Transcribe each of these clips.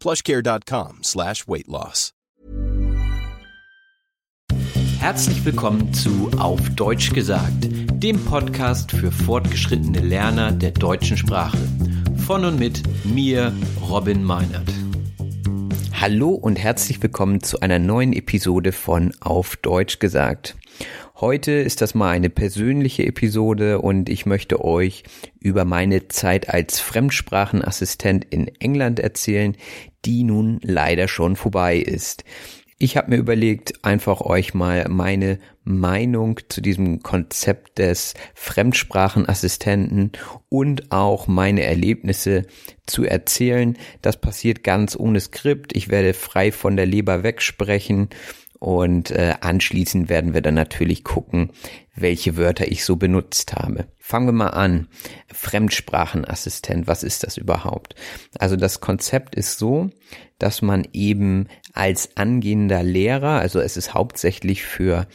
plushcare.com slash weight loss. Herzlich willkommen zu Auf Deutsch gesagt, dem Podcast für fortgeschrittene Lerner der deutschen Sprache. Von und mit mir, Robin Meinert. Hallo und herzlich willkommen zu einer neuen Episode von Auf Deutsch gesagt. Heute ist das mal eine persönliche Episode und ich möchte euch über meine Zeit als Fremdsprachenassistent in England erzählen, die nun leider schon vorbei ist. Ich habe mir überlegt, einfach euch mal meine Meinung zu diesem Konzept des Fremdsprachenassistenten und auch meine Erlebnisse zu erzählen. Das passiert ganz ohne Skript. Ich werde frei von der Leber wegsprechen und äh, anschließend werden wir dann natürlich gucken, welche Wörter ich so benutzt habe. Fangen wir mal an. Fremdsprachenassistent, was ist das überhaupt? Also das Konzept ist so, dass man eben als angehender Lehrer, also es ist hauptsächlich für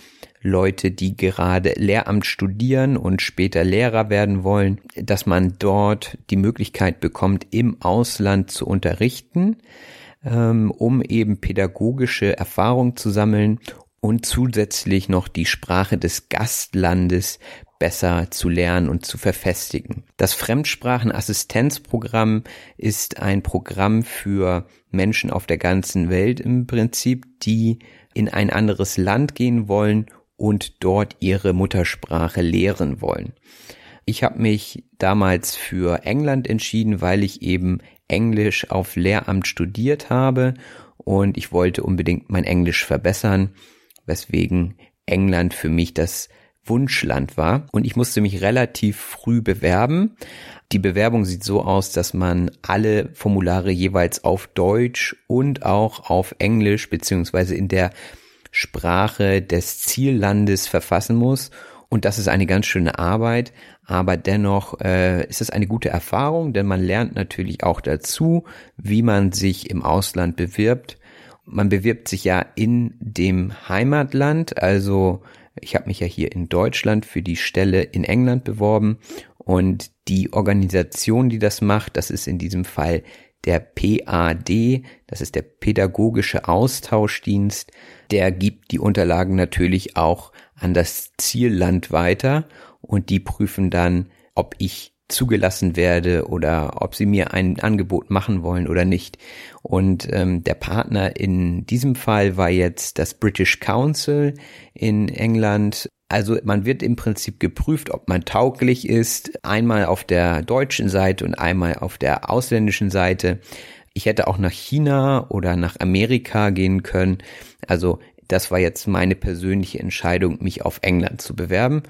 Leute, die gerade Lehramt studieren und später Lehrer werden wollen, dass man dort die Möglichkeit bekommt, im Ausland zu unterrichten ähm, um eben pädagogische Erfahrung zu sammeln und zusätzlich noch die Sprache des Gastlandes besser zu lernen und zu verfestigen. Das Fremdsprachenassistenzprogramm ist ein Programm für Menschen auf der ganzen Welt im Prinzip, die in ein anderes Land gehen wollen und dort ihre Muttersprache lehren wollen. Ich habe mich damals für England entschieden, weil ich eben Englisch auf Lehramt studiert habe und ich wollte unbedingt mein Englisch verbessern, weswegen England für mich das Wunschland war und ich musste mich relativ früh bewerben. Die Bewerbung sieht so aus, dass man alle Formulare jeweils auf Deutsch und auch auf Englisch beziehungsweise in der Sprache des Ziellandes verfassen muss und das ist eine ganz schöne Arbeit, aber dennoch äh, ist es eine gute Erfahrung, denn man lernt natürlich auch dazu, wie man sich im Ausland bewirbt. Man bewirbt sich ja in dem Heimatland, also ich habe mich ja hier in Deutschland für die Stelle in England beworben und die Organisation, die das macht, das ist in diesem Fall der PAD, das ist der Pädagogische Austauschdienst, der gibt die Unterlagen natürlich auch an das Zielland weiter und die prüfen dann, ob ich zugelassen werde oder ob sie mir ein Angebot machen wollen oder nicht. Und ähm, der Partner in diesem Fall war jetzt das British Council in England. Also man wird im Prinzip geprüft, ob man tauglich ist, einmal auf der deutschen Seite und einmal auf der ausländischen Seite. Ich hätte auch nach China oder nach Amerika gehen können. Also das war jetzt meine persönliche Entscheidung, mich auf England zu bewerben.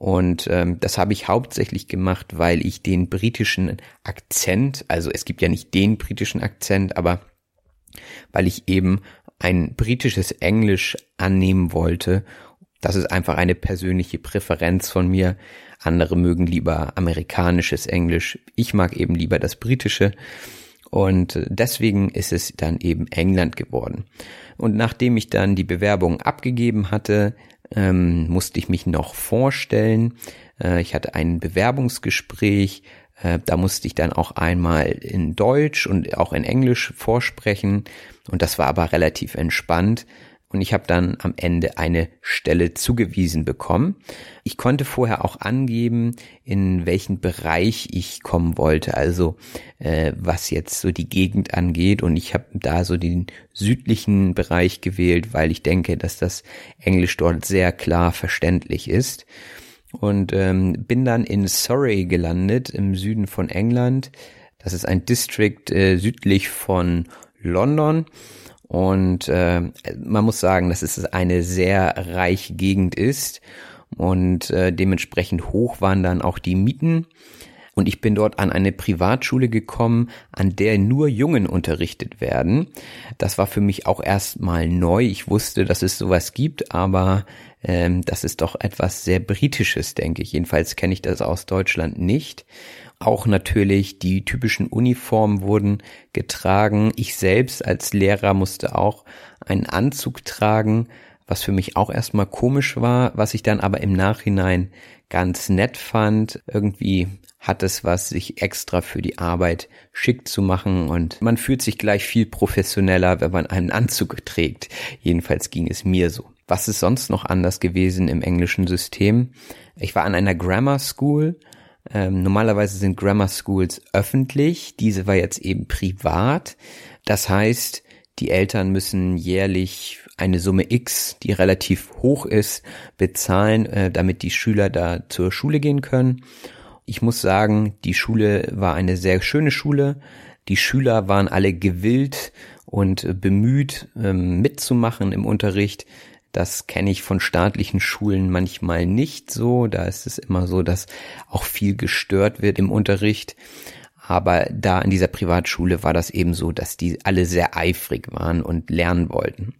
Und ähm, das habe ich hauptsächlich gemacht, weil ich den britischen Akzent, also es gibt ja nicht den britischen Akzent, aber weil ich eben ein britisches Englisch annehmen wollte. Das ist einfach eine persönliche Präferenz von mir. Andere mögen lieber amerikanisches Englisch. Ich mag eben lieber das britische. Und deswegen ist es dann eben England geworden. Und nachdem ich dann die Bewerbung abgegeben hatte, ähm, musste ich mich noch vorstellen. Äh, ich hatte ein Bewerbungsgespräch. Äh, da musste ich dann auch einmal in Deutsch und auch in Englisch vorsprechen. Und das war aber relativ entspannt und ich habe dann am Ende eine Stelle zugewiesen bekommen. Ich konnte vorher auch angeben, in welchen Bereich ich kommen wollte, also äh, was jetzt so die Gegend angeht. Und ich habe da so den südlichen Bereich gewählt, weil ich denke, dass das Englisch dort sehr klar verständlich ist. Und ähm, bin dann in Surrey gelandet, im Süden von England. Das ist ein District äh, südlich von London. Und äh, man muss sagen, dass es eine sehr reiche Gegend ist und äh, dementsprechend hoch waren dann auch die Mieten. Und ich bin dort an eine Privatschule gekommen, an der nur Jungen unterrichtet werden. Das war für mich auch erstmal neu. Ich wusste, dass es sowas gibt, aber ähm, das ist doch etwas sehr Britisches, denke ich. Jedenfalls kenne ich das aus Deutschland nicht. Auch natürlich die typischen Uniformen wurden getragen. Ich selbst als Lehrer musste auch einen Anzug tragen, was für mich auch erstmal komisch war, was ich dann aber im Nachhinein ganz nett fand. Irgendwie hat es was, sich extra für die Arbeit schick zu machen und man fühlt sich gleich viel professioneller, wenn man einen Anzug trägt. Jedenfalls ging es mir so. Was ist sonst noch anders gewesen im englischen System? Ich war an einer Grammar School ähm, normalerweise sind Grammar Schools öffentlich, diese war jetzt eben privat. Das heißt, die Eltern müssen jährlich eine Summe X, die relativ hoch ist, bezahlen, äh, damit die Schüler da zur Schule gehen können. Ich muss sagen, die Schule war eine sehr schöne Schule. Die Schüler waren alle gewillt und bemüht, ähm, mitzumachen im Unterricht. Das kenne ich von staatlichen Schulen manchmal nicht so. Da ist es immer so, dass auch viel gestört wird im Unterricht. Aber da in dieser Privatschule war das eben so, dass die alle sehr eifrig waren und lernen wollten,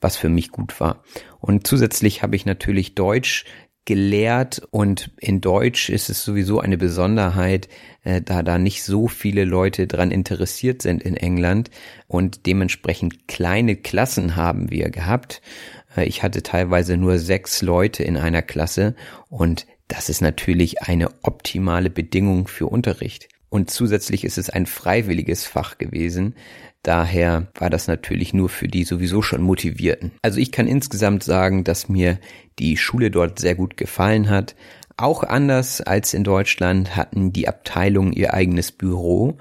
was für mich gut war. Und zusätzlich habe ich natürlich Deutsch gelehrt und in Deutsch ist es sowieso eine Besonderheit, äh, da da nicht so viele Leute dran interessiert sind in England und dementsprechend kleine Klassen haben wir gehabt ich hatte teilweise nur sechs Leute in einer Klasse und das ist natürlich eine optimale Bedingung für Unterricht. Und zusätzlich ist es ein freiwilliges Fach gewesen. Daher war das natürlich nur für die sowieso schon Motivierten. Also ich kann insgesamt sagen, dass mir die Schule dort sehr gut gefallen hat. Auch anders als in Deutschland hatten die Abteilungen ihr eigenes Büro.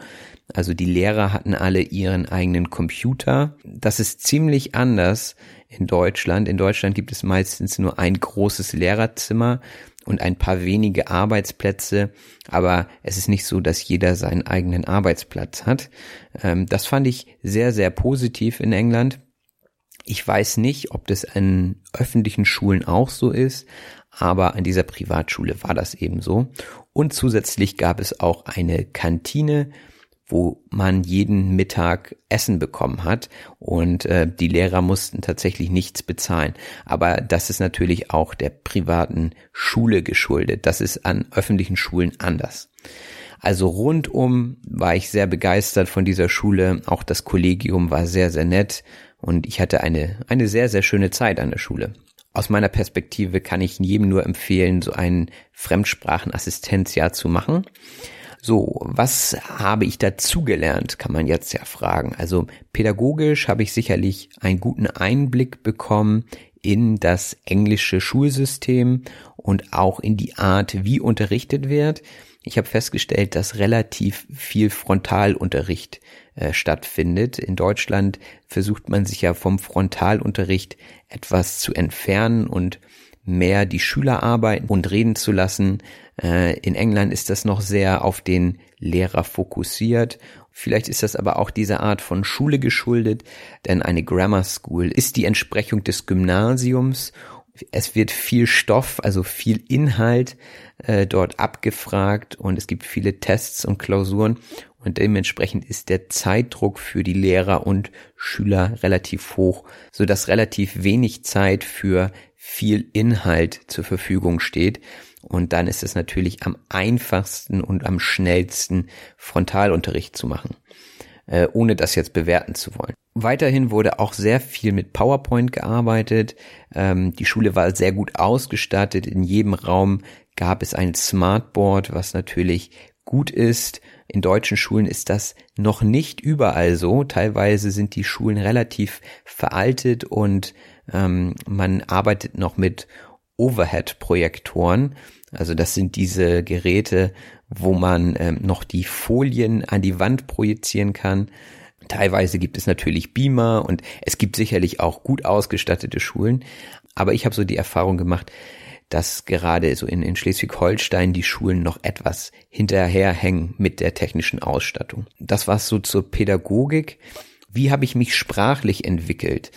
Also die Lehrer hatten alle ihren eigenen Computer. Das ist ziemlich anders in Deutschland. In Deutschland gibt es meistens nur ein großes Lehrerzimmer und ein paar wenige Arbeitsplätze, aber es ist nicht so, dass jeder seinen eigenen Arbeitsplatz hat. Ähm, das fand ich sehr, sehr positiv in England. Ich weiß nicht, ob das an öffentlichen Schulen auch so ist, aber an dieser Privatschule war das eben so. Und zusätzlich gab es auch eine Kantine, wo man jeden Mittag Essen bekommen hat und äh, die Lehrer mussten tatsächlich nichts bezahlen. Aber das ist natürlich auch der privaten Schule geschuldet. Das ist an öffentlichen Schulen anders. Also rundum war ich sehr begeistert von dieser Schule. Auch das Kollegium war sehr, sehr nett und ich hatte eine, eine sehr, sehr schöne Zeit an der Schule. Aus meiner Perspektive kann ich jedem nur empfehlen, so ein Fremdsprachenassistenzjahr zu machen. So, was habe ich dazugelernt, kann man jetzt ja fragen. Also pädagogisch habe ich sicherlich einen guten Einblick bekommen in das englische Schulsystem und auch in die Art, wie unterrichtet wird. Ich habe festgestellt, dass relativ viel Frontalunterricht äh, stattfindet. In Deutschland versucht man sich ja vom Frontalunterricht etwas zu entfernen und mehr die Schüler arbeiten und reden zu lassen. Äh, in England ist das noch sehr auf den Lehrer fokussiert. Vielleicht ist das aber auch dieser Art von Schule geschuldet, denn eine Grammar School ist die Entsprechung des Gymnasiums. Es wird viel Stoff, also viel Inhalt äh, dort abgefragt und es gibt viele Tests und Klausuren und dementsprechend ist der Zeitdruck für die Lehrer und Schüler relativ hoch, so dass relativ wenig Zeit für viel Inhalt zur Verfügung steht. Und dann ist es natürlich am einfachsten und am schnellsten Frontalunterricht zu machen. äh, ohne das jetzt bewerten zu wollen. Weiterhin wurde auch sehr viel mit PowerPoint gearbeitet. Ähm, die Schule war sehr gut ausgestattet. In jedem Raum gab es ein Smartboard, was natürlich gut ist. In deutschen Schulen ist das noch nicht überall so. Teilweise sind die Schulen relativ veraltet und ähm, man arbeitet noch mit Overhead-Projektoren. Also das sind diese Geräte, wo man ähm, noch die Folien an die Wand projizieren kann. Teilweise gibt es natürlich Beamer und es gibt sicherlich auch gut ausgestattete Schulen. Aber ich habe so die Erfahrung gemacht, dass gerade so in, in Schleswig-Holstein die Schulen noch etwas hinterherhängen mit der technischen Ausstattung. Das war so zur Pädagogik. Wie habe ich mich sprachlich entwickelt?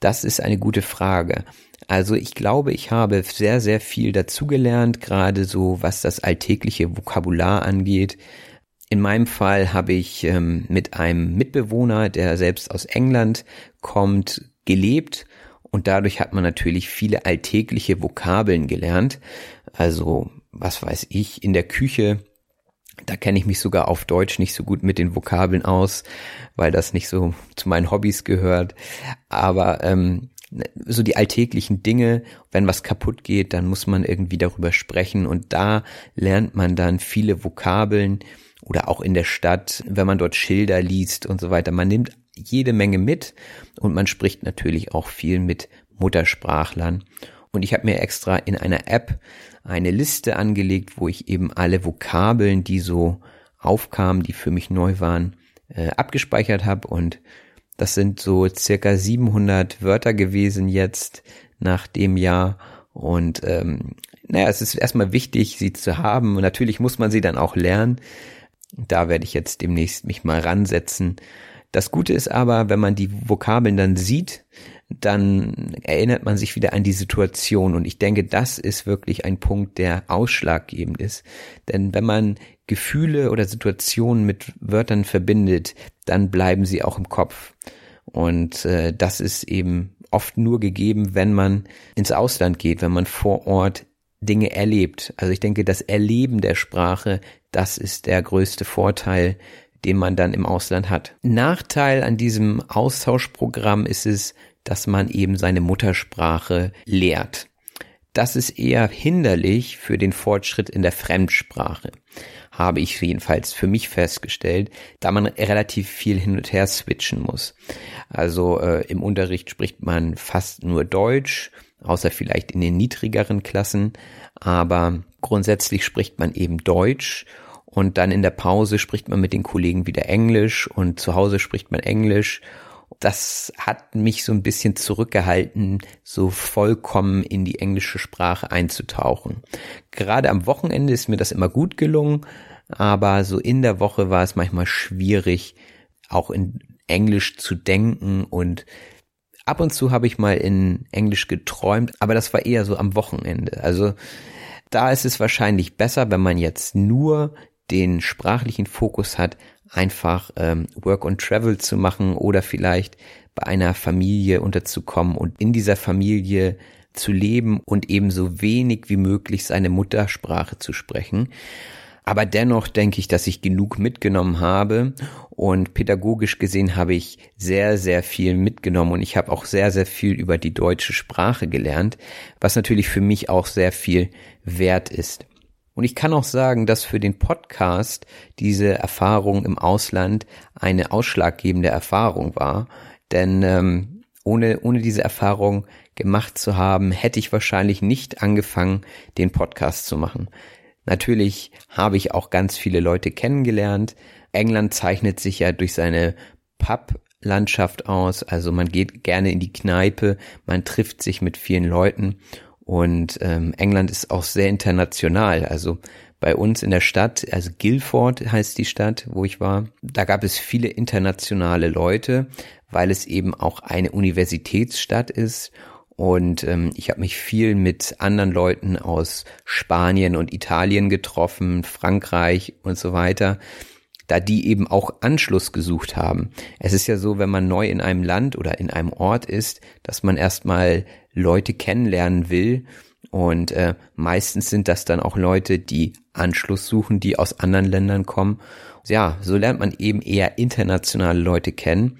Das ist eine gute Frage. Also ich glaube, ich habe sehr, sehr viel dazugelernt, gerade so was das alltägliche Vokabular angeht. In meinem Fall habe ich ähm, mit einem Mitbewohner, der selbst aus England kommt, gelebt und dadurch hat man natürlich viele alltägliche Vokabeln gelernt. Also, was weiß ich, in der Küche, da kenne ich mich sogar auf Deutsch nicht so gut mit den Vokabeln aus, weil das nicht so zu meinen Hobbys gehört. Aber ähm, so die alltäglichen Dinge, wenn was kaputt geht, dann muss man irgendwie darüber sprechen und da lernt man dann viele Vokabeln oder auch in der Stadt, wenn man dort Schilder liest und so weiter. Man nimmt jede Menge mit und man spricht natürlich auch viel mit Muttersprachlern. Und ich habe mir extra in einer App eine Liste angelegt, wo ich eben alle Vokabeln, die so aufkamen, die für mich neu waren, äh, abgespeichert habe. Und das sind so circa 700 Wörter gewesen jetzt nach dem Jahr. Und ähm, naja, es ist erstmal wichtig, sie zu haben. Und natürlich muss man sie dann auch lernen. Da werde ich jetzt demnächst mich mal ransetzen das Gute ist aber, wenn man die Vokabeln dann sieht, dann erinnert man sich wieder an die Situation. Und ich denke, das ist wirklich ein Punkt, der ausschlaggebend ist. Denn wenn man Gefühle oder Situationen mit Wörtern verbindet, dann bleiben sie auch im Kopf. Und äh, das ist eben oft nur gegeben, wenn man ins Ausland geht, wenn man vor Ort Dinge erlebt. Also ich denke, das Erleben der Sprache, das ist der größte Vorteil, den man dann im Ausland hat. Nachteil an diesem Austauschprogramm ist es, dass man eben seine Muttersprache lehrt. Das ist eher hinderlich für den Fortschritt in der Fremdsprache, habe ich jedenfalls für mich festgestellt, da man relativ viel hin und her switchen muss. Also äh, im Unterricht spricht man fast nur Deutsch, außer vielleicht in den niedrigeren Klassen, aber grundsätzlich spricht man eben Deutsch und dann in der Pause spricht man mit den Kollegen wieder Englisch und zu Hause spricht man Englisch. Das hat mich so ein bisschen zurückgehalten, so vollkommen in die englische Sprache einzutauchen. Gerade am Wochenende ist mir das immer gut gelungen, aber so in der Woche war es manchmal schwierig, auch in Englisch zu denken und ab und zu habe ich mal in Englisch geträumt, aber das war eher so am Wochenende. Also da ist es wahrscheinlich besser, wenn man jetzt nur den sprachlichen Fokus hat, einfach ähm, Work and Travel zu machen oder vielleicht bei einer Familie unterzukommen und in dieser Familie zu leben und ebenso wenig wie möglich seine Muttersprache zu sprechen. Aber dennoch denke ich, dass ich genug mitgenommen habe und pädagogisch gesehen habe ich sehr, sehr viel mitgenommen und ich habe auch sehr, sehr viel über die deutsche Sprache gelernt, was natürlich für mich auch sehr viel wert ist. Und ich kann auch sagen, dass für den Podcast diese Erfahrung im Ausland eine ausschlaggebende Erfahrung war. Denn ähm, ohne, ohne diese Erfahrung gemacht zu haben, hätte ich wahrscheinlich nicht angefangen, den Podcast zu machen. Natürlich habe ich auch ganz viele Leute kennengelernt. England zeichnet sich ja durch seine Pub-Landschaft aus. Also man geht gerne in die Kneipe, man trifft sich mit vielen Leuten und ähm, England ist auch sehr international. Also bei uns in der Stadt, also Guildford heißt die Stadt, wo ich war, da gab es viele internationale Leute, weil es eben auch eine Universitätsstadt ist. Und ähm, ich habe mich viel mit anderen Leuten aus Spanien und Italien getroffen, Frankreich und so weiter da die eben auch Anschluss gesucht haben. Es ist ja so, wenn man neu in einem Land oder in einem Ort ist, dass man erstmal Leute kennenlernen will Und äh, meistens sind das dann auch Leute, die Anschluss suchen, die aus anderen Ländern kommen. Ja, so lernt man eben eher internationale Leute kennen.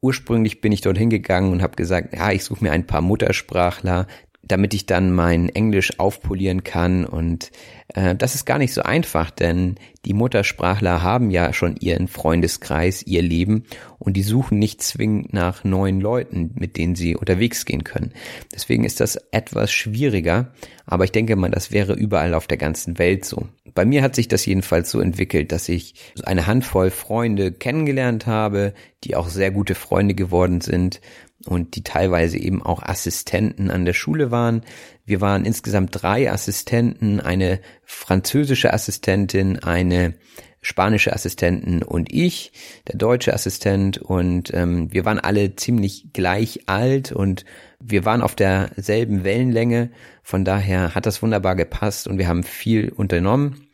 Ursprünglich bin ich dorthin gegangen und habe gesagt, ja, ich suche mir ein paar Muttersprachler, damit ich dann mein Englisch aufpolieren kann. Und äh, das ist gar nicht so einfach, denn die Muttersprachler haben ja schon ihren Freundeskreis, ihr Leben und die suchen nicht zwingend nach neuen Leuten, mit denen sie unterwegs gehen können. Deswegen ist das etwas schwieriger, aber ich denke mal, das wäre überall auf der ganzen Welt so. Bei mir hat sich das jedenfalls so entwickelt, dass ich eine Handvoll Freunde kennengelernt habe, die auch sehr gute Freunde geworden sind und die teilweise eben auch Assistenten an der Schule waren. Wir waren insgesamt drei Assistenten, eine französische Assistentin, eine spanische Assistentin und ich, der deutsche Assistent und ähm, wir waren alle ziemlich gleich alt und wir waren auf derselben Wellenlänge, von daher hat das wunderbar gepasst und wir haben viel unternommen.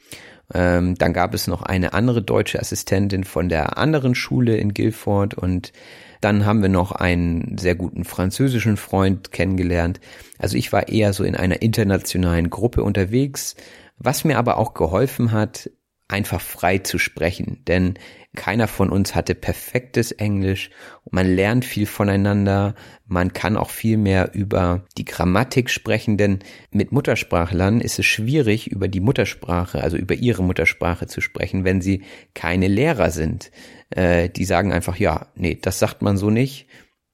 Ähm, dann gab es noch eine andere deutsche Assistentin von der anderen Schule in Guilford und dann haben wir noch einen sehr guten französischen Freund kennengelernt. Also ich war eher so in einer internationalen Gruppe unterwegs, was mir aber auch geholfen hat, einfach frei zu sprechen, denn keiner von uns hatte perfektes Englisch. Man lernt viel voneinander. Man kann auch viel mehr über die Grammatik sprechen, denn mit Muttersprachlern ist es schwierig, über die Muttersprache, also über ihre Muttersprache zu sprechen, wenn sie keine Lehrer sind. Äh, die sagen einfach, ja, nee, das sagt man so nicht.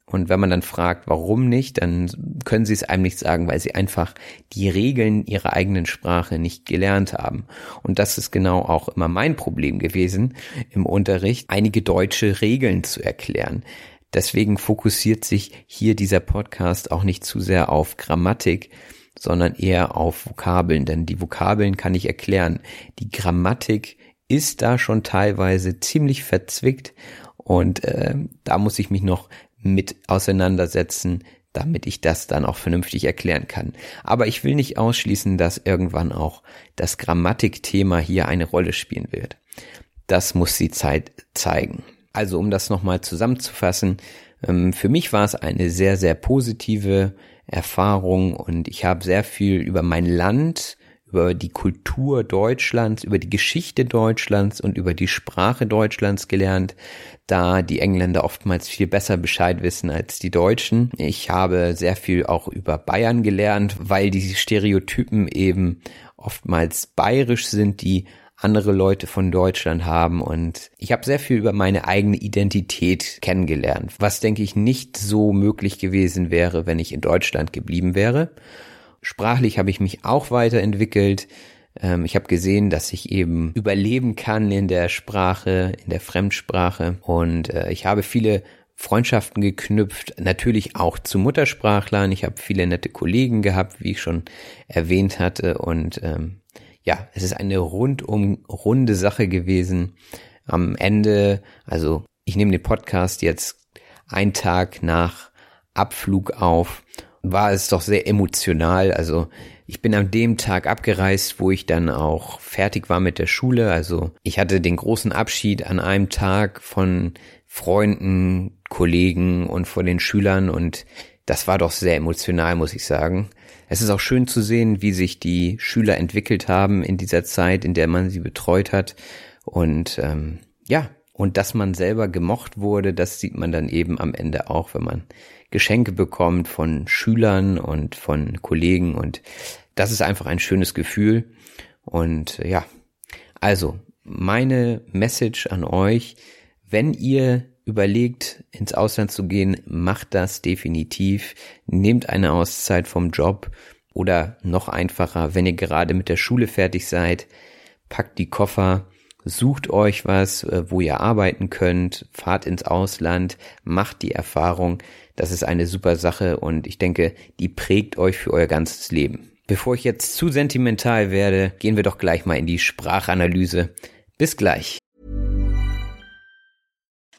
Und wenn man dann fragt, warum nicht, dann können sie es einem nicht sagen, weil sie einfach die Regeln ihrer eigenen Sprache nicht gelernt haben. Und das ist genau auch immer mein Problem gewesen im Unterricht, einige deutsche Regeln zu erklären. Deswegen fokussiert sich hier dieser Podcast auch nicht zu sehr auf Grammatik, sondern eher auf Vokabeln, denn die Vokabeln kann ich erklären. Die Grammatik ist da schon teilweise ziemlich verzwickt und äh, da muss ich mich noch mit auseinandersetzen, damit ich das dann auch vernünftig erklären kann. Aber ich will nicht ausschließen, dass irgendwann auch das Grammatikthema hier eine Rolle spielen wird. Das muss die Zeit zeigen. Also um das nochmal zusammenzufassen, ähm, für mich war es eine sehr, sehr positive Erfahrung und ich habe sehr viel über mein Land über die Kultur Deutschlands, über die Geschichte Deutschlands und über die Sprache Deutschlands gelernt, da die Engländer oftmals viel besser Bescheid wissen als die Deutschen. Ich habe sehr viel auch über Bayern gelernt, weil die Stereotypen eben oftmals bayerisch sind, die andere Leute von Deutschland haben und ich habe sehr viel über meine eigene Identität kennengelernt, was denke ich nicht so möglich gewesen wäre, wenn ich in Deutschland geblieben wäre. Sprachlich habe ich mich auch weiterentwickelt. Ähm, ich habe gesehen, dass ich eben überleben kann in der Sprache, in der Fremdsprache. Und äh, ich habe viele Freundschaften geknüpft, natürlich auch zu Muttersprachlern. Ich habe viele nette Kollegen gehabt, wie ich schon erwähnt hatte. Und ähm, ja, es ist eine rundum runde Sache gewesen. Am Ende, also ich nehme den Podcast jetzt einen Tag nach Abflug auf war es doch sehr emotional. Also ich bin an dem Tag abgereist, wo ich dann auch fertig war mit der Schule. Also ich hatte den großen Abschied an einem Tag von Freunden, Kollegen und von den Schülern und das war doch sehr emotional, muss ich sagen. Es ist auch schön zu sehen, wie sich die Schüler entwickelt haben in dieser Zeit, in der man sie betreut hat. Und ähm, ja, und dass man selber gemocht wurde, das sieht man dann eben am Ende auch, wenn man Geschenke bekommt von Schülern und von Kollegen und das ist einfach ein schönes Gefühl. Und ja, also meine Message an euch, wenn ihr überlegt, ins Ausland zu gehen, macht das definitiv. Nehmt eine Auszeit vom Job oder noch einfacher, wenn ihr gerade mit der Schule fertig seid, packt die Koffer, sucht euch was, äh, wo ihr arbeiten könnt, fahrt ins Ausland, macht die Erfahrung. Das ist eine super Sache und ich denke, die prägt euch für euer ganzes Leben. Bevor ich jetzt zu sentimental werde, gehen wir doch gleich mal in die Sprachanalyse. Bis gleich.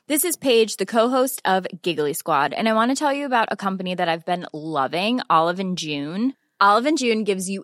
This is Paige, the co-host of Giggly Squad, and I want to tell you about a company that I've been loving, Olive and June. Olive and June gives you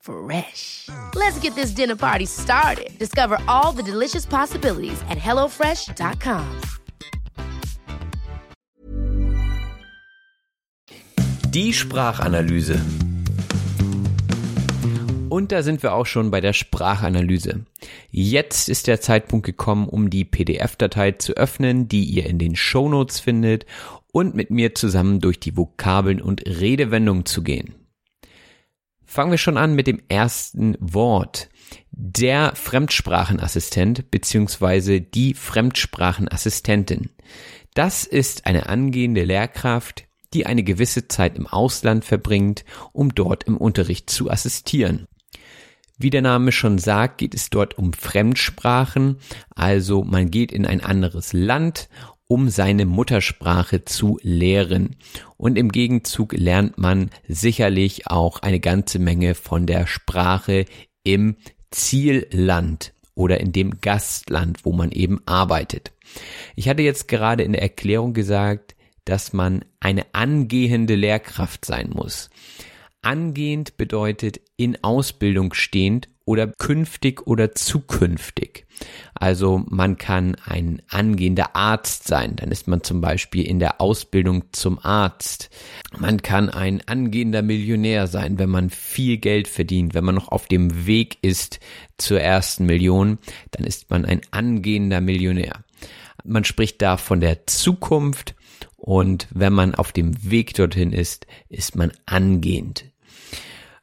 Fresh. Let's get this dinner party started. Discover all the delicious possibilities at hellofresh.com. Die Sprachanalyse. Und da sind wir auch schon bei der Sprachanalyse. Jetzt ist der Zeitpunkt gekommen, um die PDF-Datei zu öffnen, die ihr in den Shownotes findet und mit mir zusammen durch die Vokabeln und Redewendungen zu gehen. Fangen wir schon an mit dem ersten Wort. Der Fremdsprachenassistent bzw. die Fremdsprachenassistentin. Das ist eine angehende Lehrkraft, die eine gewisse Zeit im Ausland verbringt, um dort im Unterricht zu assistieren. Wie der Name schon sagt, geht es dort um Fremdsprachen, also man geht in ein anderes Land, um seine Muttersprache zu lehren. Und im Gegenzug lernt man sicherlich auch eine ganze Menge von der Sprache im Zielland oder in dem Gastland, wo man eben arbeitet. Ich hatte jetzt gerade in der Erklärung gesagt, dass man eine angehende Lehrkraft sein muss. Angehend bedeutet in Ausbildung stehend oder künftig oder zukünftig. Also man kann ein angehender Arzt sein, dann ist man zum Beispiel in der Ausbildung zum Arzt. Man kann ein angehender Millionär sein, wenn man viel Geld verdient, wenn man noch auf dem Weg ist zur ersten Million, dann ist man ein angehender Millionär. Man spricht da von der Zukunft und wenn man auf dem Weg dorthin ist, ist man angehend.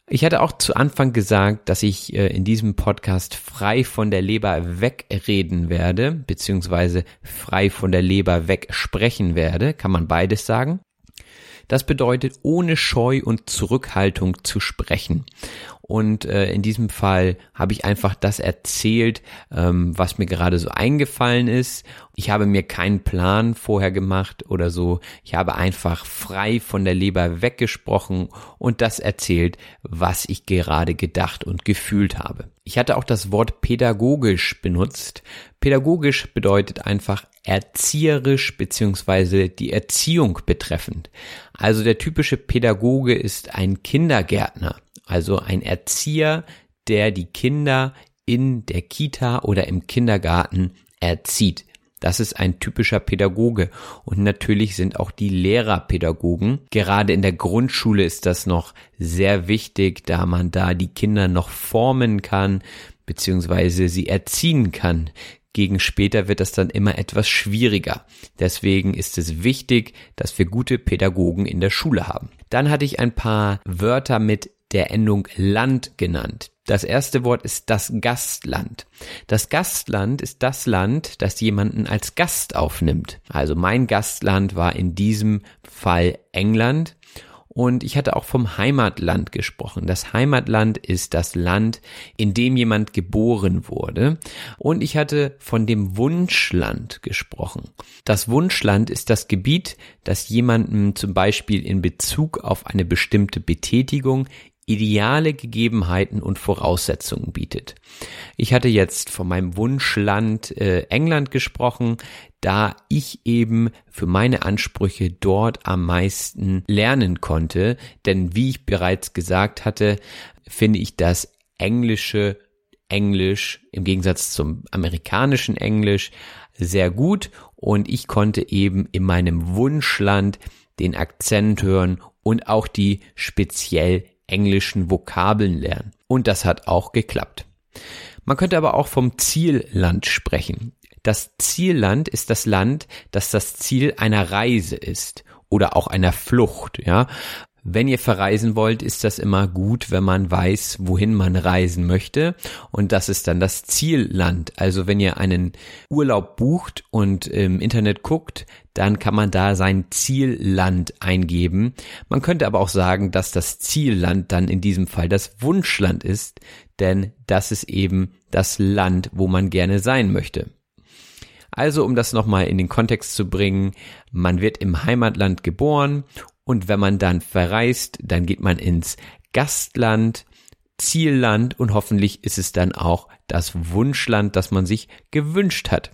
Ich hatte auch zu Anfang gesagt, dass ich äh, in diesem Podcast frei von der Leber wegreden werde, beziehungsweise frei von der Leber wegsprechen werde. Kann man beides sagen? Das bedeutet, ohne Scheu und Zurückhaltung zu sprechen. Und äh, in diesem Fall habe ich einfach das erzählt, ähm, was mir gerade so eingefallen ist. Ich habe mir keinen Plan vorher gemacht oder so. Ich habe einfach frei von der Leber weggesprochen und das erzählt, was ich gerade gedacht und gefühlt habe. Ich hatte auch das Wort pädagogisch benutzt. Pädagogisch bedeutet einfach erzieherisch beziehungsweise die Erziehung betreffend. Also der typische Pädagoge ist ein Kindergärtner also ein Erzieher, der die Kinder in der Kita oder im Kindergarten erzieht. Das ist ein typischer Pädagoge. Und natürlich sind auch die Lehrer Pädagogen. Gerade in der Grundschule ist das noch sehr wichtig, da man da die Kinder noch formen kann, beziehungsweise sie erziehen kann. Gegen später wird das dann immer etwas schwieriger. Deswegen ist es wichtig, dass wir gute Pädagogen in der Schule haben. Dann hatte ich ein paar Wörter mit der Endung Land genannt. Das erste Wort ist das Gastland. Das Gastland ist das Land, das jemanden als Gast aufnimmt. Also mein Gastland war in diesem Fall England und ich hatte auch vom Heimatland gesprochen. Das Heimatland ist das Land, in dem jemand geboren wurde. Und ich hatte von dem Wunschland gesprochen. Das Wunschland ist das Gebiet, das jemandem zum Beispiel in Bezug auf eine bestimmte Betätigung ideale Gegebenheiten und Voraussetzungen bietet. Ich hatte jetzt von meinem Wunschland äh, England gesprochen, da ich eben für meine Ansprüche dort am meisten lernen konnte, denn wie ich bereits gesagt hatte, finde ich das englische Englisch im Gegensatz zum amerikanischen Englisch sehr gut und ich konnte eben in meinem Wunschland den Akzent hören und auch die speziell englischen Vokabeln lernen. Und das hat auch geklappt. Man könnte aber auch vom Zielland sprechen. Das Zielland ist das Land, das das Ziel einer Reise ist oder auch einer Flucht, ja. Wenn ihr verreisen wollt, ist das immer gut, wenn man weiß, wohin man reisen möchte. Und das ist dann das Zielland. Also wenn ihr einen Urlaub bucht und im Internet guckt, dann kann man da sein Zielland eingeben. Man könnte aber auch sagen, dass das Zielland dann in diesem Fall das Wunschland ist, denn das ist eben das Land, wo man gerne sein möchte. Also, um das nochmal in den Kontext zu bringen, man wird im Heimatland geboren und wenn man dann verreist, dann geht man ins Gastland, Zielland und hoffentlich ist es dann auch das Wunschland, das man sich gewünscht hat.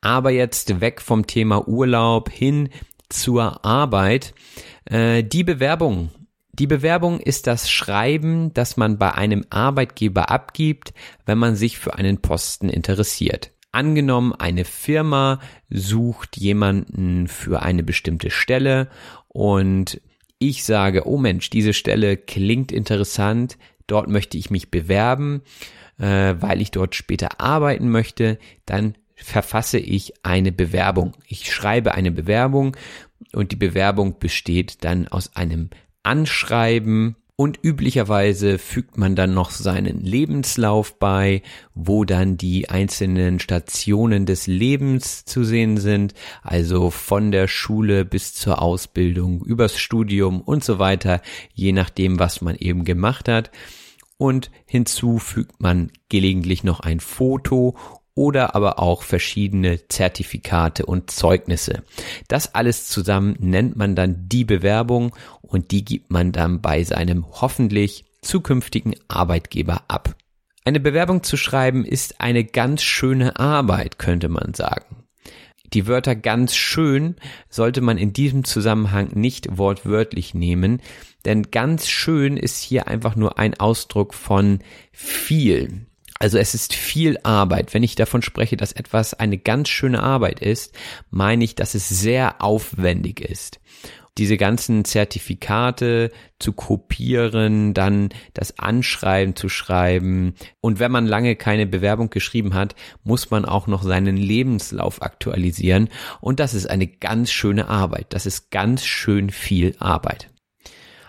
Aber jetzt weg vom Thema Urlaub hin zur Arbeit. Äh, die Bewerbung. Die Bewerbung ist das Schreiben, das man bei einem Arbeitgeber abgibt, wenn man sich für einen Posten interessiert. Angenommen, eine Firma sucht jemanden für eine bestimmte Stelle und ich sage, oh Mensch, diese Stelle klingt interessant, dort möchte ich mich bewerben, äh, weil ich dort später arbeiten möchte, dann verfasse ich eine Bewerbung. Ich schreibe eine Bewerbung und die Bewerbung besteht dann aus einem Anschreiben und üblicherweise fügt man dann noch seinen Lebenslauf bei, wo dann die einzelnen Stationen des Lebens zu sehen sind, also von der Schule bis zur Ausbildung, übers Studium und so weiter, je nachdem, was man eben gemacht hat. Und hinzu fügt man gelegentlich noch ein Foto oder aber auch verschiedene Zertifikate und Zeugnisse. Das alles zusammen nennt man dann die Bewerbung und die gibt man dann bei seinem hoffentlich zukünftigen Arbeitgeber ab. Eine Bewerbung zu schreiben ist eine ganz schöne Arbeit, könnte man sagen. Die Wörter ganz schön sollte man in diesem Zusammenhang nicht wortwörtlich nehmen, denn ganz schön ist hier einfach nur ein Ausdruck von viel. Also es ist viel Arbeit. Wenn ich davon spreche, dass etwas eine ganz schöne Arbeit ist, meine ich, dass es sehr aufwendig ist. Diese ganzen Zertifikate zu kopieren, dann das Anschreiben zu schreiben. Und wenn man lange keine Bewerbung geschrieben hat, muss man auch noch seinen Lebenslauf aktualisieren. Und das ist eine ganz schöne Arbeit. Das ist ganz schön viel Arbeit.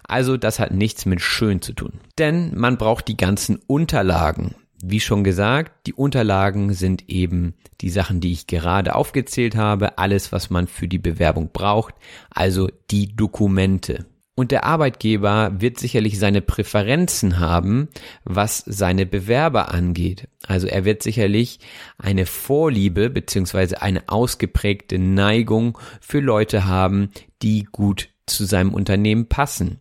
Also das hat nichts mit schön zu tun. Denn man braucht die ganzen Unterlagen. Wie schon gesagt, die Unterlagen sind eben die Sachen, die ich gerade aufgezählt habe, alles, was man für die Bewerbung braucht, also die Dokumente. Und der Arbeitgeber wird sicherlich seine Präferenzen haben, was seine Bewerber angeht. Also er wird sicherlich eine Vorliebe beziehungsweise eine ausgeprägte Neigung für Leute haben, die gut zu seinem Unternehmen passen.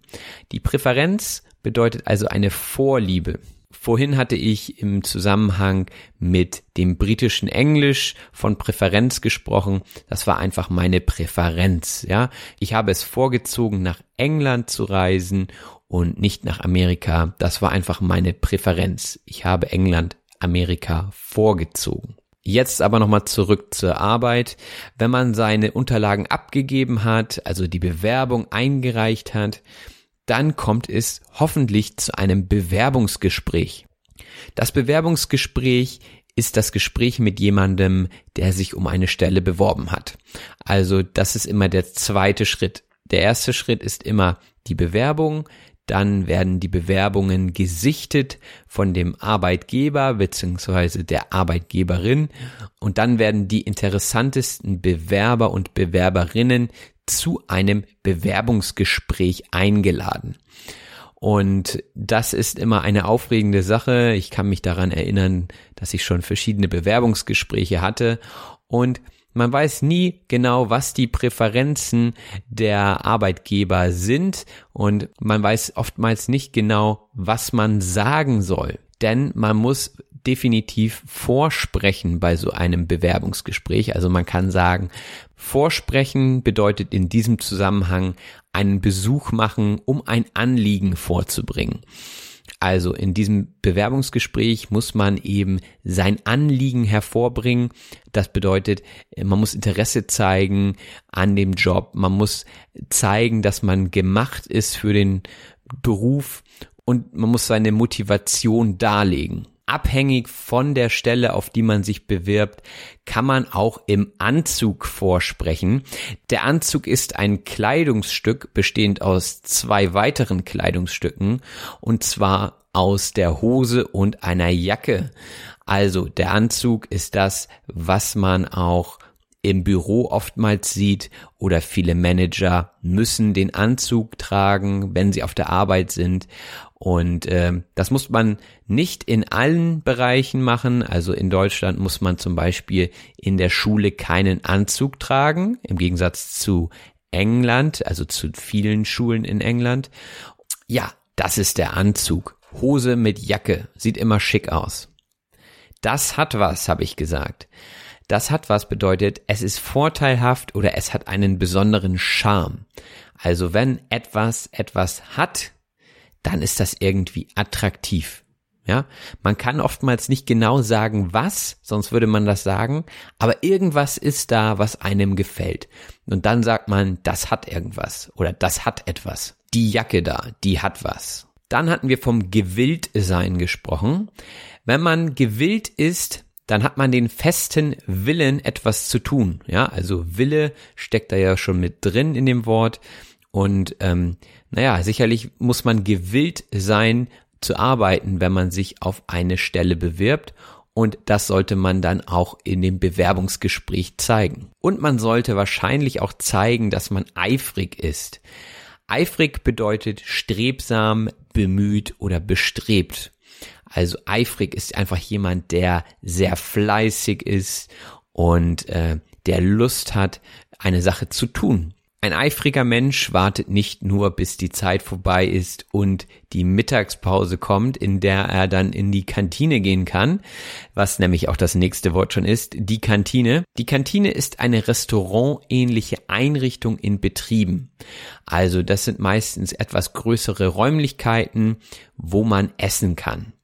Die Präferenz bedeutet also eine Vorliebe. Vorhin hatte ich im Zusammenhang mit dem britischen Englisch von Präferenz gesprochen. Das war einfach meine Präferenz, ja. Ich habe es vorgezogen, nach England zu reisen und nicht nach Amerika. Das war einfach meine Präferenz. Ich habe England, Amerika vorgezogen. Jetzt aber nochmal zurück zur Arbeit. Wenn man seine Unterlagen abgegeben hat, also die Bewerbung eingereicht hat, dann kommt es hoffentlich zu einem Bewerbungsgespräch. Das Bewerbungsgespräch ist das Gespräch mit jemandem, der sich um eine Stelle beworben hat. Also das ist immer der zweite Schritt. Der erste Schritt ist immer die Bewerbung, dann werden die Bewerbungen gesichtet von dem Arbeitgeber bzw. der Arbeitgeberin und dann werden die interessantesten Bewerber und Bewerberinnen zu einem Bewerbungsgespräch eingeladen. Und das ist immer eine aufregende Sache. Ich kann mich daran erinnern, dass ich schon verschiedene Bewerbungsgespräche hatte und man weiß nie genau, was die Präferenzen der Arbeitgeber sind und man weiß oftmals nicht genau, was man sagen soll. Denn man muss definitiv vorsprechen bei so einem Bewerbungsgespräch. Also man kann sagen, vorsprechen bedeutet in diesem Zusammenhang einen Besuch machen, um ein Anliegen vorzubringen. Also in diesem Bewerbungsgespräch muss man eben sein Anliegen hervorbringen. Das bedeutet, man muss Interesse zeigen an dem Job. Man muss zeigen, dass man gemacht ist für den Beruf und man muss seine Motivation darlegen. Abhängig von der Stelle, auf die man sich bewirbt, kann man auch im Anzug vorsprechen. Der Anzug ist ein Kleidungsstück bestehend aus zwei weiteren Kleidungsstücken und zwar aus der Hose und einer Jacke. Also der Anzug ist das, was man auch im Büro oftmals sieht oder viele Manager müssen den Anzug tragen, wenn sie auf der Arbeit sind. Und äh, das muss man nicht in allen Bereichen machen. Also in Deutschland muss man zum Beispiel in der Schule keinen Anzug tragen, im Gegensatz zu England, also zu vielen Schulen in England. Ja, das ist der Anzug. Hose mit Jacke, sieht immer schick aus. Das hat was, habe ich gesagt. Das hat was bedeutet, es ist vorteilhaft oder es hat einen besonderen Charme. Also wenn etwas etwas hat, dann ist das irgendwie attraktiv. Ja, man kann oftmals nicht genau sagen, was, sonst würde man das sagen, aber irgendwas ist da, was einem gefällt. Und dann sagt man, das hat irgendwas oder das hat etwas. Die Jacke da, die hat was. Dann hatten wir vom Gewilltsein gesprochen. Wenn man gewillt ist, dann hat man den festen Willen, etwas zu tun. Ja, also Wille steckt da ja schon mit drin in dem Wort. Und ähm, naja, sicherlich muss man gewillt sein zu arbeiten, wenn man sich auf eine Stelle bewirbt. Und das sollte man dann auch in dem Bewerbungsgespräch zeigen. Und man sollte wahrscheinlich auch zeigen, dass man eifrig ist. Eifrig bedeutet strebsam, bemüht oder bestrebt. Also eifrig ist einfach jemand, der sehr fleißig ist und äh, der Lust hat, eine Sache zu tun. Ein eifriger Mensch wartet nicht nur, bis die Zeit vorbei ist und die Mittagspause kommt, in der er dann in die Kantine gehen kann, was nämlich auch das nächste Wort schon ist, die Kantine. Die Kantine ist eine restaurantähnliche Einrichtung in Betrieben. Also das sind meistens etwas größere Räumlichkeiten, wo man essen kann.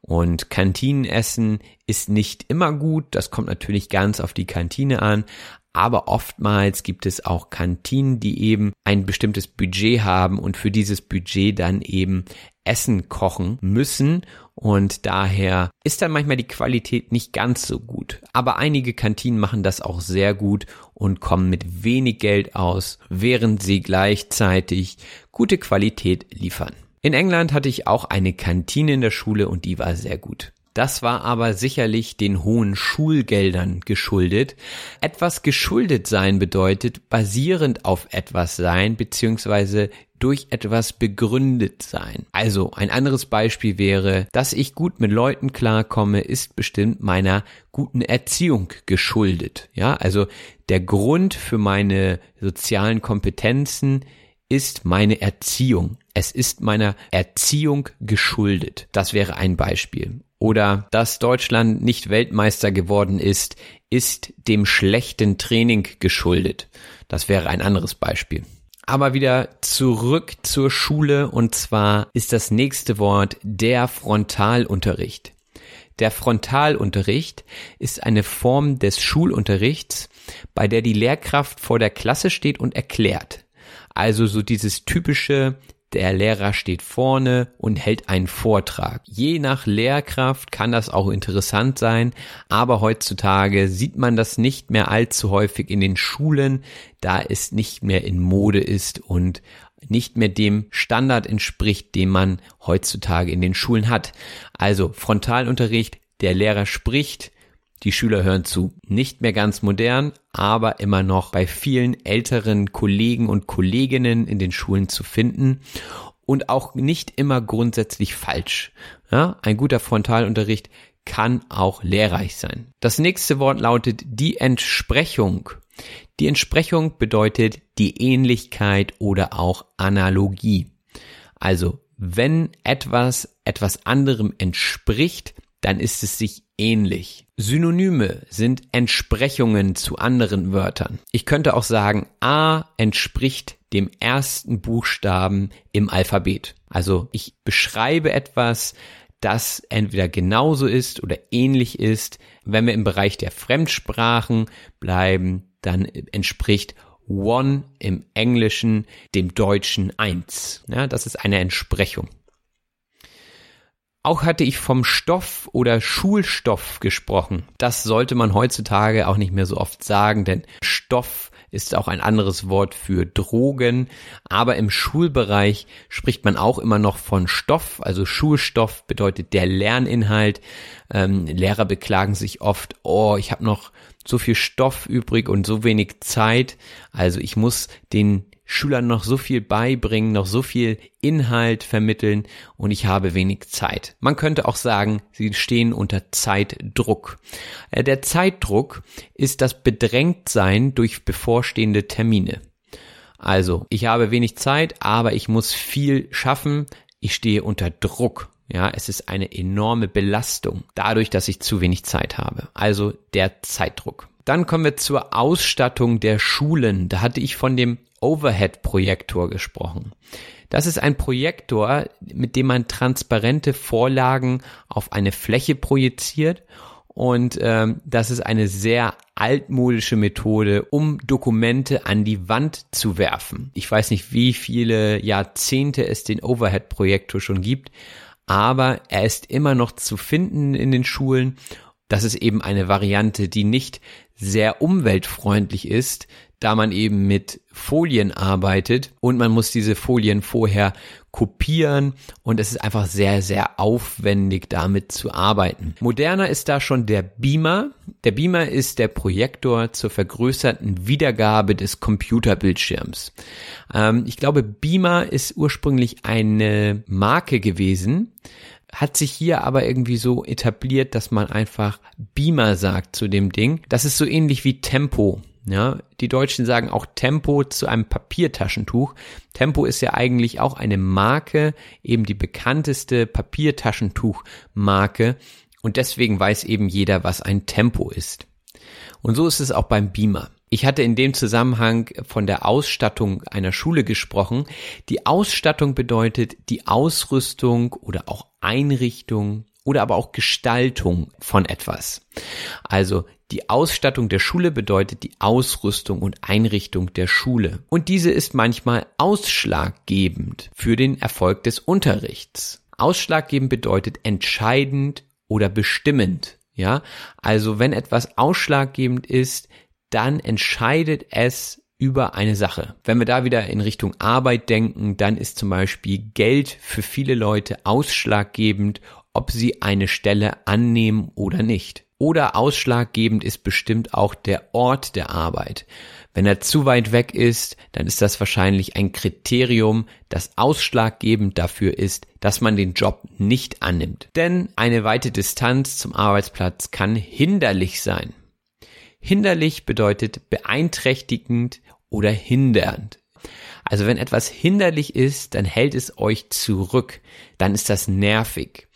Und Kantinenessen ist nicht immer gut, das kommt natürlich ganz auf die Kantine an, aber oftmals gibt es auch Kantinen, die eben ein bestimmtes Budget haben und für dieses Budget dann eben Essen kochen müssen und daher ist dann manchmal die Qualität nicht ganz so gut. Aber einige Kantinen machen das auch sehr gut und kommen mit wenig Geld aus, während sie gleichzeitig gute Qualität liefern. In England hatte ich auch eine Kantine in der Schule und die war sehr gut. Das war aber sicherlich den hohen Schulgeldern geschuldet. Etwas geschuldet sein bedeutet basierend auf etwas sein beziehungsweise durch etwas begründet sein. Also ein anderes Beispiel wäre, dass ich gut mit Leuten klarkomme, ist bestimmt meiner guten Erziehung geschuldet. Ja, also der Grund für meine sozialen Kompetenzen ist meine Erziehung. Es ist meiner Erziehung geschuldet. Das wäre ein Beispiel. Oder dass Deutschland nicht Weltmeister geworden ist, ist dem schlechten Training geschuldet. Das wäre ein anderes Beispiel. Aber wieder zurück zur Schule und zwar ist das nächste Wort der Frontalunterricht. Der Frontalunterricht ist eine Form des Schulunterrichts, bei der die Lehrkraft vor der Klasse steht und erklärt. Also so dieses typische der Lehrer steht vorne und hält einen Vortrag. Je nach Lehrkraft kann das auch interessant sein, aber heutzutage sieht man das nicht mehr allzu häufig in den Schulen, da es nicht mehr in Mode ist und nicht mehr dem Standard entspricht, den man heutzutage in den Schulen hat. Also Frontalunterricht, der Lehrer spricht, die Schüler hören zu. Nicht mehr ganz modern, aber immer noch bei vielen älteren Kollegen und Kolleginnen in den Schulen zu finden und auch nicht immer grundsätzlich falsch. Ja, ein guter Frontalunterricht kann auch lehrreich sein. Das nächste Wort lautet die Entsprechung. Die Entsprechung bedeutet die Ähnlichkeit oder auch Analogie. Also, wenn etwas etwas anderem entspricht, dann ist es sich ähnlich. Synonyme sind Entsprechungen zu anderen Wörtern. Ich könnte auch sagen, A entspricht dem ersten Buchstaben im Alphabet. Also ich beschreibe etwas, das entweder genauso ist oder ähnlich ist. Wenn wir im Bereich der Fremdsprachen bleiben, dann entspricht One im Englischen dem Deutschen eins. Ja, das ist eine Entsprechung. Auch hatte ich vom Stoff oder Schulstoff gesprochen. Das sollte man heutzutage auch nicht mehr so oft sagen, denn Stoff ist auch ein anderes Wort für Drogen. Aber im Schulbereich spricht man auch immer noch von Stoff. Also Schulstoff bedeutet der Lerninhalt. Ähm, Lehrer beklagen sich oft, oh, ich habe noch so viel Stoff übrig und so wenig Zeit. Also ich muss den Schülern noch so viel beibringen, noch so viel Inhalt vermitteln und ich habe wenig Zeit. Man könnte auch sagen, sie stehen unter Zeitdruck. Äh, der Zeitdruck ist das Bedrängtsein durch bevorstehende Termine. Also, ich habe wenig Zeit, aber ich muss viel schaffen. Ich stehe unter Druck. Ja, es ist eine enorme Belastung dadurch, dass ich zu wenig Zeit habe. Also der Zeitdruck. Dann kommen wir zur Ausstattung der Schulen. Da hatte ich von dem Overhead-Projektor gesprochen. Das ist ein Projektor, mit dem man transparente Vorlagen auf eine Fläche projiziert und ähm, das ist eine sehr altmodische Methode, um Dokumente an die Wand zu werfen. Ich weiß nicht, wie viele Jahrzehnte es den Overhead-Projektor schon gibt, aber er ist immer noch zu finden in den Schulen. Das ist eben eine Variante, die nicht sehr umweltfreundlich ist, da man eben mit Folien arbeitet und man muss diese Folien vorher kopieren und es ist einfach sehr, sehr aufwendig damit zu arbeiten. Moderner ist da schon der Beamer. Der Beamer ist der Projektor zur vergrößerten Wiedergabe des Computerbildschirms. Ähm, ich glaube, Beamer ist ursprünglich eine Marke gewesen, hat sich hier aber irgendwie so etabliert, dass man einfach Beamer sagt zu dem Ding. Das ist so ähnlich wie Tempo. Ja, die Deutschen sagen auch Tempo zu einem Papiertaschentuch. Tempo ist ja eigentlich auch eine Marke, eben die bekannteste Papiertaschentuchmarke. Und deswegen weiß eben jeder, was ein Tempo ist. Und so ist es auch beim Beamer. Ich hatte in dem Zusammenhang von der Ausstattung einer Schule gesprochen. Die Ausstattung bedeutet die Ausrüstung oder auch Einrichtung oder aber auch Gestaltung von etwas. Also die Ausstattung der Schule bedeutet die Ausrüstung und Einrichtung der Schule. Und diese ist manchmal ausschlaggebend für den Erfolg des Unterrichts. Ausschlaggebend bedeutet entscheidend oder bestimmend. Ja, also wenn etwas ausschlaggebend ist, dann entscheidet es über eine Sache. Wenn wir da wieder in Richtung Arbeit denken, dann ist zum Beispiel Geld für viele Leute ausschlaggebend, ob sie eine Stelle annehmen oder nicht. Oder ausschlaggebend ist bestimmt auch der Ort der Arbeit. Wenn er zu weit weg ist, dann ist das wahrscheinlich ein Kriterium, das ausschlaggebend dafür ist, dass man den Job nicht annimmt. Denn eine weite Distanz zum Arbeitsplatz kann hinderlich sein. Hinderlich bedeutet beeinträchtigend oder hindernd. Also wenn etwas hinderlich ist, dann hält es euch zurück, dann ist das nervig.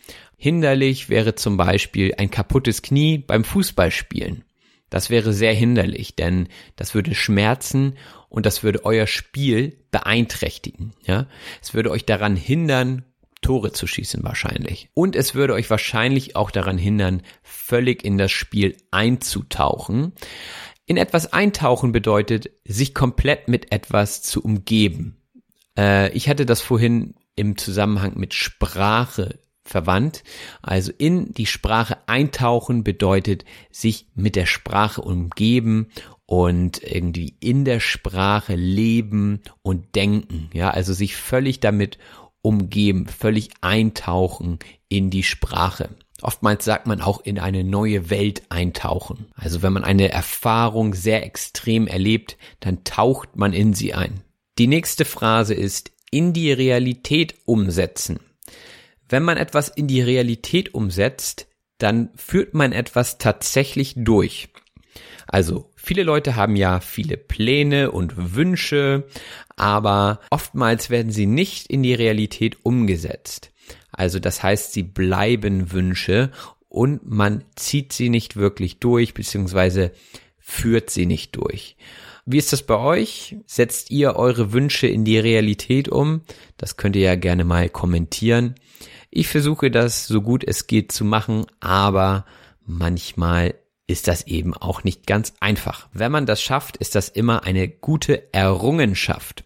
Hinderlich wäre zum Beispiel ein kaputtes Knie beim Fußballspielen. Das wäre sehr hinderlich, denn das würde schmerzen und das würde euer Spiel beeinträchtigen. Ja, es würde euch daran hindern, Tore zu schießen wahrscheinlich. Und es würde euch wahrscheinlich auch daran hindern, völlig in das Spiel einzutauchen. In etwas eintauchen bedeutet, sich komplett mit etwas zu umgeben. Äh, ich hatte das vorhin im Zusammenhang mit Sprache verwandt. Also in die Sprache eintauchen bedeutet sich mit der Sprache umgeben und irgendwie in der Sprache leben und denken. Ja, also sich völlig damit umgeben, völlig eintauchen in die Sprache. Oftmals sagt man auch in eine neue Welt eintauchen. Also wenn man eine Erfahrung sehr extrem erlebt, dann taucht man in sie ein. Die nächste Phrase ist in die Realität umsetzen. Wenn man etwas in die Realität umsetzt, dann führt man etwas tatsächlich durch. Also viele Leute haben ja viele Pläne und Wünsche, aber oftmals werden sie nicht in die Realität umgesetzt. Also das heißt, sie bleiben Wünsche und man zieht sie nicht wirklich durch, beziehungsweise führt sie nicht durch. Wie ist das bei euch? Setzt ihr eure Wünsche in die Realität um? Das könnt ihr ja gerne mal kommentieren. Ich versuche das so gut es geht zu machen, aber manchmal ist das eben auch nicht ganz einfach. Wenn man das schafft, ist das immer eine gute Errungenschaft.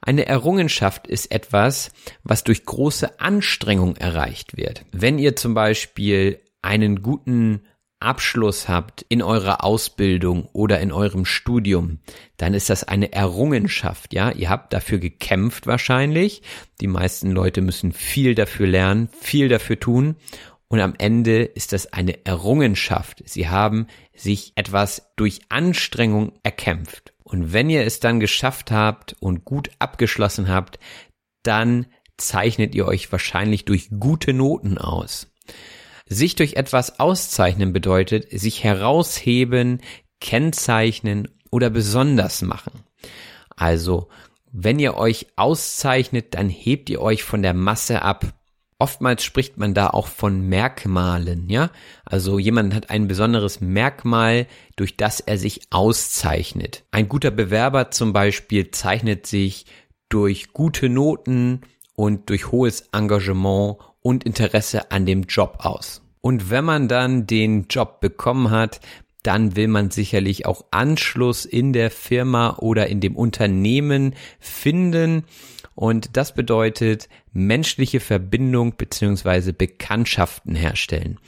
Eine Errungenschaft ist etwas, was durch große Anstrengung erreicht wird. Wenn ihr zum Beispiel einen guten Abschluss habt in eurer Ausbildung oder in eurem Studium, dann ist das eine Errungenschaft, ja? Ihr habt dafür gekämpft wahrscheinlich. Die meisten Leute müssen viel dafür lernen, viel dafür tun. Und am Ende ist das eine Errungenschaft. Sie haben sich etwas durch Anstrengung erkämpft. Und wenn ihr es dann geschafft habt und gut abgeschlossen habt, dann zeichnet ihr euch wahrscheinlich durch gute Noten aus. Sich durch etwas auszeichnen bedeutet, sich herausheben, kennzeichnen oder besonders machen. Also, wenn ihr euch auszeichnet, dann hebt ihr euch von der Masse ab. Oftmals spricht man da auch von Merkmalen, ja? Also jemand hat ein besonderes Merkmal, durch das er sich auszeichnet. Ein guter Bewerber zum Beispiel zeichnet sich durch gute Noten und durch hohes Engagement und Interesse an dem Job aus. Und wenn man dann den Job bekommen hat, dann will man sicherlich auch Anschluss in der Firma oder in dem Unternehmen finden. Und das bedeutet menschliche Verbindung beziehungsweise Bekanntschaften herstellen.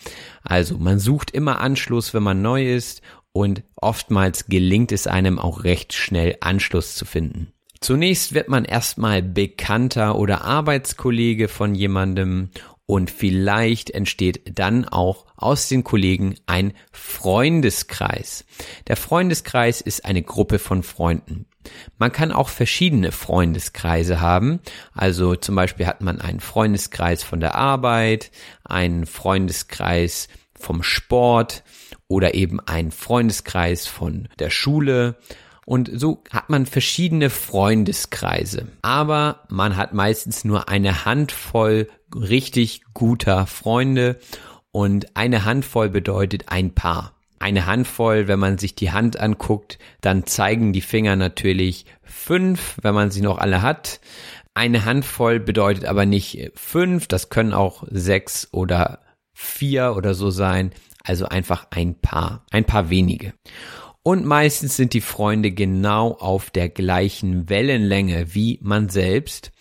Also man sucht immer Anschluss, wenn man neu ist und oftmals gelingt es einem auch recht schnell Anschluss zu finden. Zunächst wird man erstmal Bekannter oder Arbeitskollege von jemandem und vielleicht entsteht dann auch aus den Kollegen ein Freundeskreis. Der Freundeskreis ist eine Gruppe von Freunden. Man kann auch verschiedene Freundeskreise haben. Also zum Beispiel hat man einen Freundeskreis von der Arbeit, einen Freundeskreis vom Sport oder eben einen Freundeskreis von der Schule und so hat man verschiedene Freundeskreise. Aber man hat meistens nur eine Handvoll richtig guter Freunde und eine Handvoll bedeutet ein Paar. Eine Handvoll, wenn man sich die Hand anguckt, dann zeigen die Finger natürlich fünf, wenn man sie noch alle hat. Eine Handvoll bedeutet aber nicht fünf, das können auch sechs oder vier oder so sein. Also einfach ein paar, ein paar wenige. Und meistens sind die Freunde genau auf der gleichen Wellenlänge wie man selbst.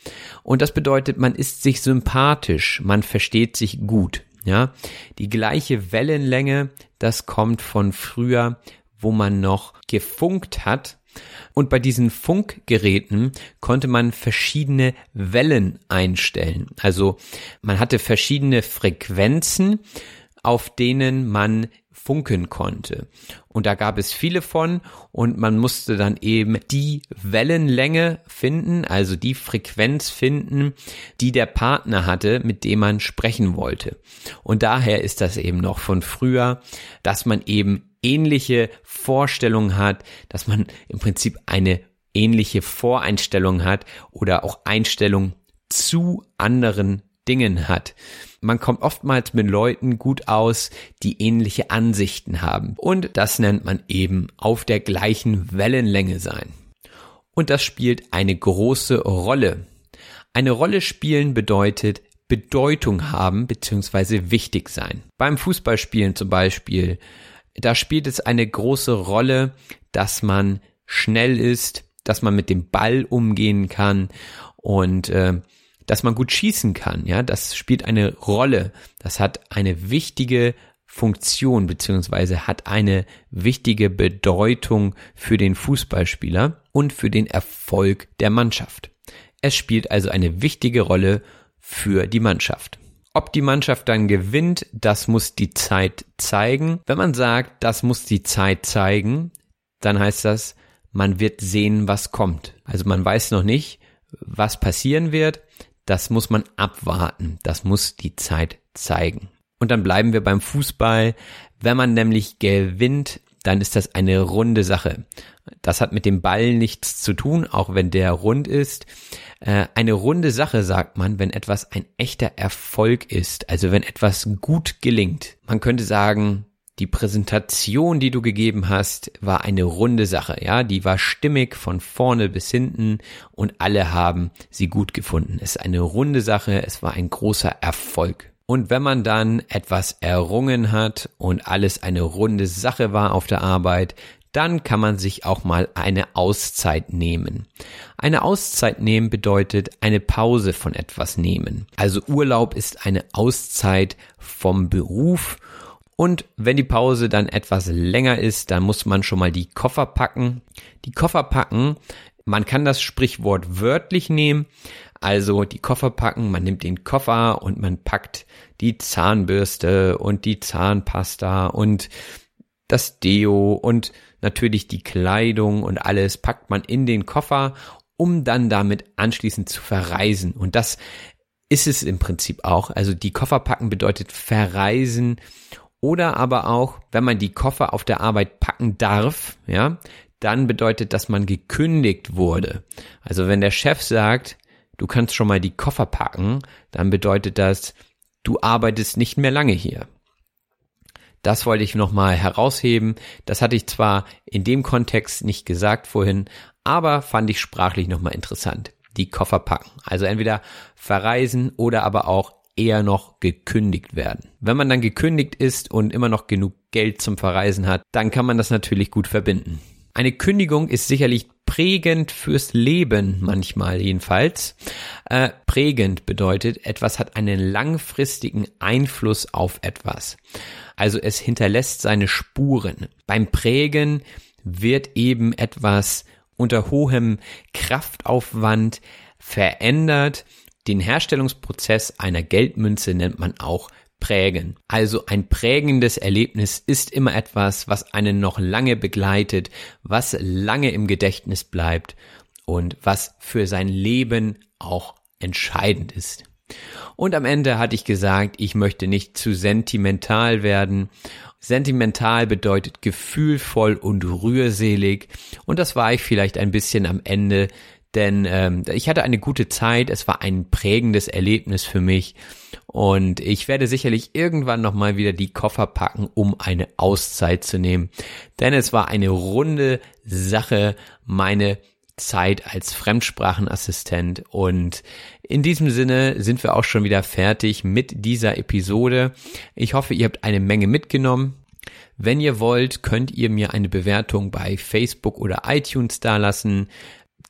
Und das bedeutet, man ist sich sympathisch, man versteht sich gut. Ja, die gleiche Wellenlänge, das kommt von früher, wo man noch gefunkt hat. Und bei diesen Funkgeräten konnte man verschiedene Wellen einstellen. Also man hatte verschiedene Frequenzen, auf denen man funken konnte. Und da gab es viele von und man musste dann eben die Wellenlänge finden, also die Frequenz finden, die der Partner hatte, mit dem man sprechen wollte. Und daher ist das eben noch von früher, dass man eben ähnliche Vorstellungen hat, dass man im Prinzip eine ähnliche Voreinstellung hat oder auch Einstellung zu anderen Dingen hat. Man kommt oftmals mit Leuten gut aus, die ähnliche Ansichten haben. Und das nennt man eben auf der gleichen Wellenlänge sein. Und das spielt eine große Rolle. Eine Rolle spielen bedeutet Bedeutung haben bzw. wichtig sein. Beim Fußballspielen zum Beispiel, da spielt es eine große Rolle, dass man schnell ist, dass man mit dem Ball umgehen kann und äh, dass man gut schießen kann, ja, das spielt eine Rolle. Das hat eine wichtige Funktion beziehungsweise hat eine wichtige Bedeutung für den Fußballspieler und für den Erfolg der Mannschaft. Es spielt also eine wichtige Rolle für die Mannschaft. Ob die Mannschaft dann gewinnt, das muss die Zeit zeigen. Wenn man sagt, das muss die Zeit zeigen, dann heißt das, man wird sehen, was kommt. Also man weiß noch nicht, was passieren wird das muss man abwarten. Das muss die Zeit zeigen. Und dann bleiben wir beim Fußball. Wenn man nämlich gewinnt, dann ist das eine runde Sache. Das hat mit dem Ball nichts zu tun, auch wenn der rund ist. Äh, eine runde Sache sagt man, wenn etwas ein echter Erfolg ist, also wenn etwas gut gelingt. Man könnte sagen, die Präsentation, die du gegeben hast, war eine runde Sache, ja, die war stimmig von vorne bis hinten und alle haben sie gut gefunden. Es ist eine runde Sache, es war ein großer Erfolg. Und wenn man dann etwas errungen hat und alles eine runde Sache war auf der Arbeit, dann kann man sich auch mal eine Auszeit nehmen. Eine Auszeit nehmen bedeutet eine Pause von etwas nehmen. Also Urlaub ist eine Auszeit vom Beruf und wenn die Pause dann etwas länger ist, dann muss man schon mal die Koffer packen. Die Koffer packen, man kann das Sprichwort wörtlich nehmen, also die Koffer packen, man nimmt den Koffer und man packt die Zahnbürste und die Zahnpasta und das Deo und natürlich die Kleidung und alles packt man in den Koffer, um dann damit anschließend zu verreisen. Und das ist es im Prinzip auch. Also die Koffer packen bedeutet verreisen oder aber auch, wenn man die Koffer auf der Arbeit packen darf, ja, dann bedeutet, dass man gekündigt wurde. Also wenn der Chef sagt, du kannst schon mal die Koffer packen, dann bedeutet das, du arbeitest nicht mehr lange hier. Das wollte ich nochmal herausheben. Das hatte ich zwar in dem Kontext nicht gesagt vorhin, aber fand ich sprachlich nochmal interessant. Die Koffer packen. Also entweder verreisen oder aber auch eher noch gekündigt werden. Wenn man dann gekündigt ist und immer noch genug Geld zum Verreisen hat, dann kann man das natürlich gut verbinden. Eine Kündigung ist sicherlich prägend fürs Leben, manchmal jedenfalls. Äh, prägend bedeutet, etwas hat einen langfristigen Einfluss auf etwas. Also es hinterlässt seine Spuren. Beim Prägen wird eben etwas unter hohem Kraftaufwand verändert. Den Herstellungsprozess einer Geldmünze nennt man auch prägen. Also ein prägendes Erlebnis ist immer etwas, was einen noch lange begleitet, was lange im Gedächtnis bleibt und was für sein Leben auch entscheidend ist. Und am Ende hatte ich gesagt, ich möchte nicht zu sentimental werden. Sentimental bedeutet gefühlvoll und rührselig. Und das war ich vielleicht ein bisschen am Ende denn ähm, ich hatte eine gute Zeit, es war ein prägendes Erlebnis für mich und ich werde sicherlich irgendwann nochmal wieder die Koffer packen, um eine Auszeit zu nehmen, denn es war eine runde Sache, meine Zeit als Fremdsprachenassistent und in diesem Sinne sind wir auch schon wieder fertig mit dieser Episode. Ich hoffe, ihr habt eine Menge mitgenommen. Wenn ihr wollt, könnt ihr mir eine Bewertung bei Facebook oder iTunes dalassen.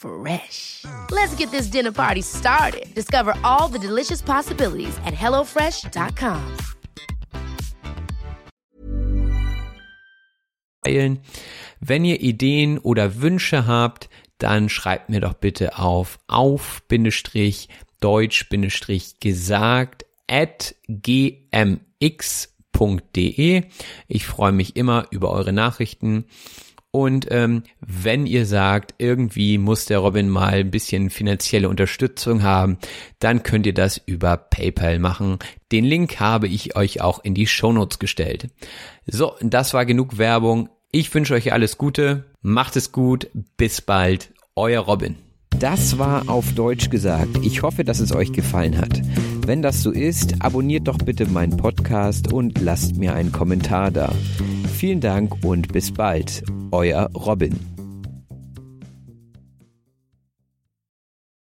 Fresh. Let's get this dinner party started. Discover all the delicious possibilities at hellofresh.com. Wenn ihr Ideen oder Wünsche habt, dann schreibt mir doch bitte auf auf-deutsch-gesagt at gmx.de. Ich freue mich immer über eure Nachrichten. Und ähm, wenn ihr sagt, irgendwie muss der Robin mal ein bisschen finanzielle Unterstützung haben, dann könnt ihr das über PayPal machen. Den Link habe ich euch auch in die Shownotes gestellt. So, das war genug Werbung. Ich wünsche euch alles Gute, macht es gut, bis bald, euer Robin. Das war auf Deutsch gesagt. Ich hoffe, dass es euch gefallen hat. Wenn das so ist, abonniert doch bitte meinen Podcast und lasst mir einen Kommentar da. Vielen Dank und bis bald. Euer Robin.